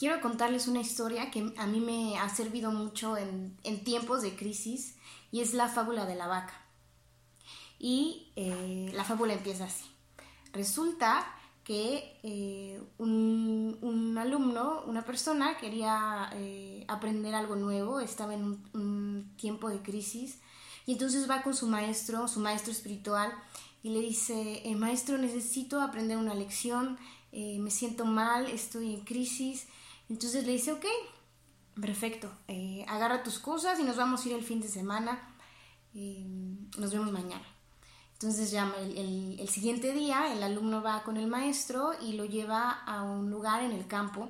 quiero contarles una historia que a mí me ha servido mucho en, tiempos de crisis y es la fábula de la vaca. Y eh, la fábula empieza así. Resulta que eh, un, alumno, una persona quería eh, aprender algo nuevo, estaba en un, tiempo de crisis y entonces va con su maestro, su maestro espiritual, y le dice, maestro, necesito aprender una lección, me siento mal, estoy en crisis entonces le dice, ok, perfecto, eh, agarra tus cosas y nos vamos a ir el fin de semana, eh, nos vemos mañana. Entonces ya el, siguiente día el alumno va con el maestro y lo lleva a un lugar en el campo,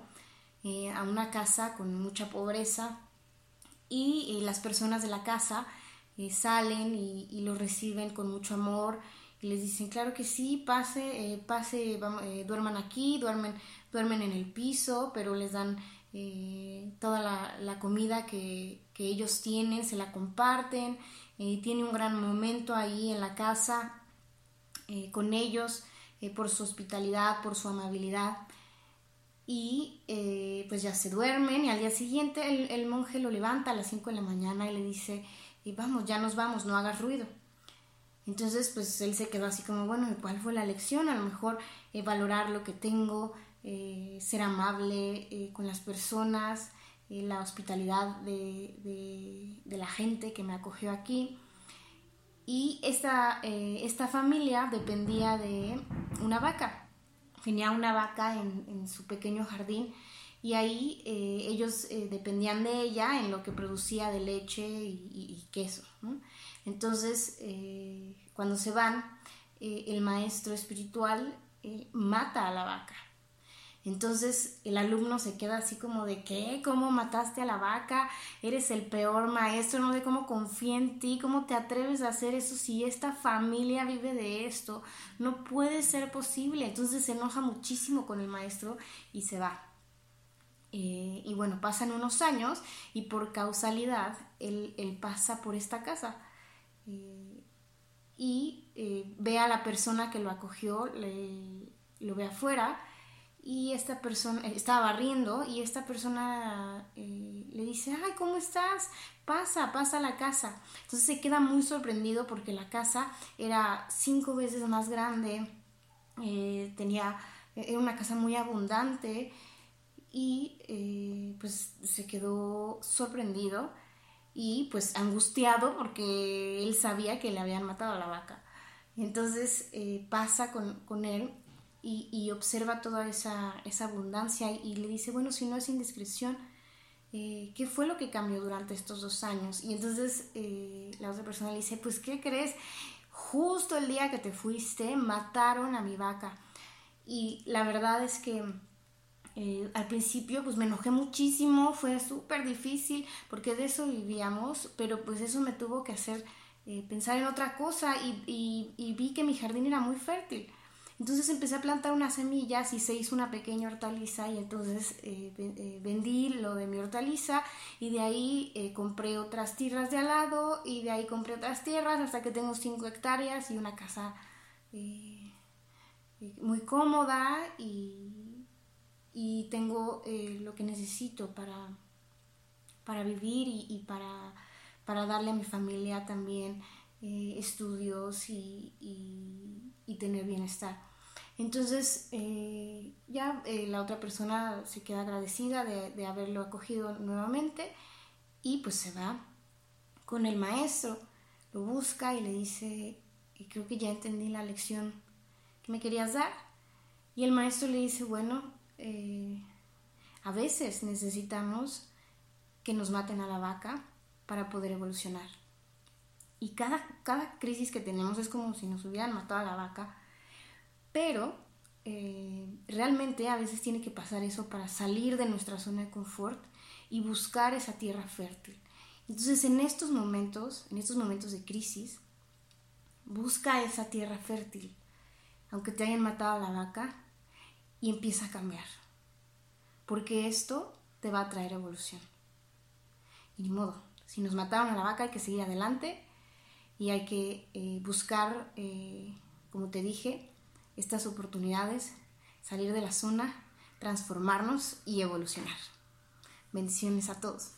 eh, a una casa con mucha pobreza y las personas de la casa salen y, lo reciben con mucho amor y les dicen, claro que sí, pase, pase, duerman aquí, duermen, duermen en el piso, pero les dan eh, toda la, comida que, ellos tienen, se la comparten, eh, tiene un gran momento ahí en la casa eh, con ellos por su hospitalidad, por su amabilidad. Y pues ya se duermen y al día siguiente el, el, monje lo levanta a las 5 de la mañana y le dice, vamos, ya nos vamos, no hagas ruido. Entonces, pues él se quedó así como, bueno, ¿cuál fue la lección? A lo mejor valorar lo que tengo, eh, ser amable eh, con las personas, eh, la hospitalidad de, la gente que me acogió aquí. Y esta, esta familia dependía de una vaca. Tenía una vaca en, su pequeño jardín y ahí ellos dependían de ella en lo que producía de leche y, queso. Entonces, cuando se van, el maestro espiritual mata a la vaca entonces el alumno se queda así como de ¿qué? ¿Cómo mataste a la vaca? Eres el peor maestro, no sé cómo confía en ti, cómo te atreves a hacer eso si esta familia vive de esto. No puede ser posible. Entonces se enoja muchísimo con el maestro y se va. Eh, y bueno, pasan unos años y por causalidad él, pasa por esta casa eh, y eh, ve a la persona que lo acogió, lo ve afuera y esta persona estaba barriendo y esta persona le dice, ay, ¿cómo estás? Pasa, pasa a la casa. Entonces se queda muy sorprendido porque la casa era cinco veces más grande, tenía, era una casa muy abundante y pues se quedó sorprendido y pues angustiado porque él sabía que le habían matado a la vaca. Entonces pasa con, con él y, observa toda esa, abundancia y, le dice, bueno, si no es indiscreción, eh, ¿qué fue lo que cambió durante estos dos años? Y entonces eh, la otra persona le dice, pues, ¿qué crees? Justo el día que te fuiste, mataron a mi vaca. Y la verdad es que eh, al principio pues me enojé muchísimo, fue súper difícil porque de eso vivíamos, pero pues eso me tuvo que hacer pensar en otra cosa y vi que mi jardín era muy fértil. Entonces empecé a plantar unas semillas y se hizo una pequeña hortaliza y entonces eh, eh, vendí lo de mi hortaliza y de ahí eh, compré otras tierras de al lado y de ahí compré otras tierras hasta que tengo 5 hectáreas y una casa muy cómoda y, y tengo lo que necesito para, para vivir y, para, para, darle a mi familia también estudios y, y tener bienestar. Entonces eh, ya eh, la otra persona se queda agradecida de, haberlo acogido nuevamente y pues se va con el maestro, lo busca y le dice, creo que ya entendí la lección que me querías dar. Y el maestro le dice, bueno, eh, a veces necesitamos que nos maten a la vaca para poder evolucionar. Y cada, crisis que tenemos es como si nos hubieran matado a la vaca pero eh, realmente a veces tiene que pasar eso para salir de nuestra zona de confort y buscar esa tierra fértil. Entonces en estos momentos, en estos momentos de crisis, busca esa tierra fértil, aunque te hayan matado a la vaca, y empieza a cambiar. Porque esto te va a traer evolución. Y ni modo, si nos mataron a la vaca hay que seguir adelante y hay que eh, buscar, eh, como te dije, estas oportunidades, salir de la zona, transformarnos y evolucionar. Bendiciones a todos.